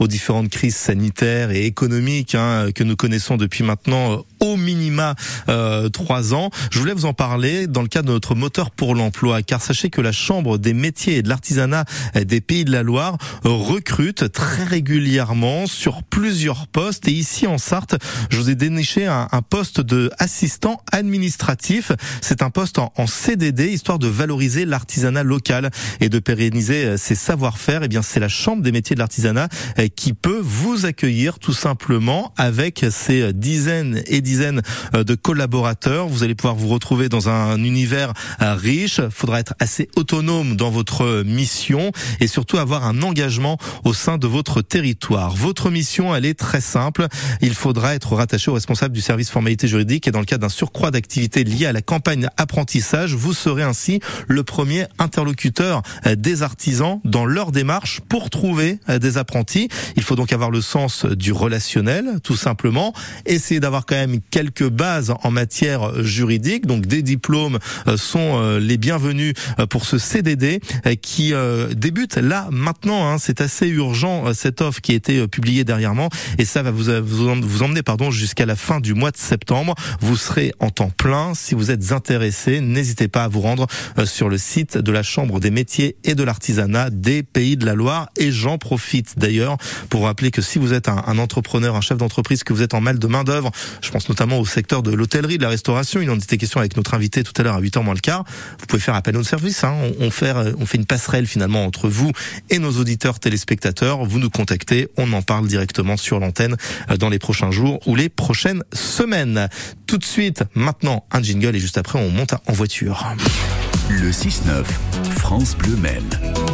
aux différentes crises sanitaires et économiques hein, que nous connaissons depuis maintenant au minima euh, trois ans. Je voulais vous en parler dans le cadre de notre moteur pour l'emploi, car sachez que la Chambre des métiers et de l'artisanat des Pays de la Loire recrute très régulièrement sur plusieurs postes. Et ici en Sarthe, je vous ai déniché un, poste de assistant administratif. C'est un poste en, CDD, histoire de valoriser l'artisanat local et de pérenniser euh, ses savoir-faire. Et eh bien, c'est la Chambre des métiers de l'artisanat qui peut vous accueillir tout simplement avec ses dizaines et dizaines euh, de collaborateurs. Vous allez pouvoir vous retrouver dans un univers euh, riche. Il faudra être assez autonome dans votre mission et surtout avoir un engagement au sein de votre territoire. Votre mission, elle est très simple. Il faudra être rattaché au responsable du service formalité juridique et dans le cadre d'un surcroît d'activité lié à la campagne apprentissage, vous serez ainsi le premier interlocuteur euh, des artisans dans leur démarche pour trouver des apprentis. Il faut donc avoir le sens du relationnel, tout simplement. Essayer d'avoir quand même quelques bases en matière juridique. Donc des diplômes euh, sont euh, les bienvenus euh, pour ce CDD qui débute là maintenant. Hein. C'est assez urgent cette offre qui a été publiée dernièrement et ça va vous vous emmener pardon jusqu'à la fin du mois de septembre. Vous serez en temps plein. Si vous êtes intéressé, n'hésitez pas à vous rendre sur le site de la Chambre des métiers et de l'artisanat des Pays de la Loire. Et j'en profite d'ailleurs pour rappeler que si vous êtes un, un entrepreneur, un chef d'entreprise, que vous êtes en mal de main d'œuvre, je pense notamment au secteur de l'hôtellerie, de la restauration. Il en était question avec notre invité tout à l'heure à 8h moins le quart. Vous pouvez faire appel notre service. Hein. Fait, on fait une passerelle finalement entre vous et nos auditeurs téléspectateurs. Vous nous contactez, on en parle directement sur l'antenne euh, dans les prochains jours ou les prochaines semaines. Tout de suite, maintenant, un jingle et juste après, on monte en voiture. Le 6-9, France Bleu Maine.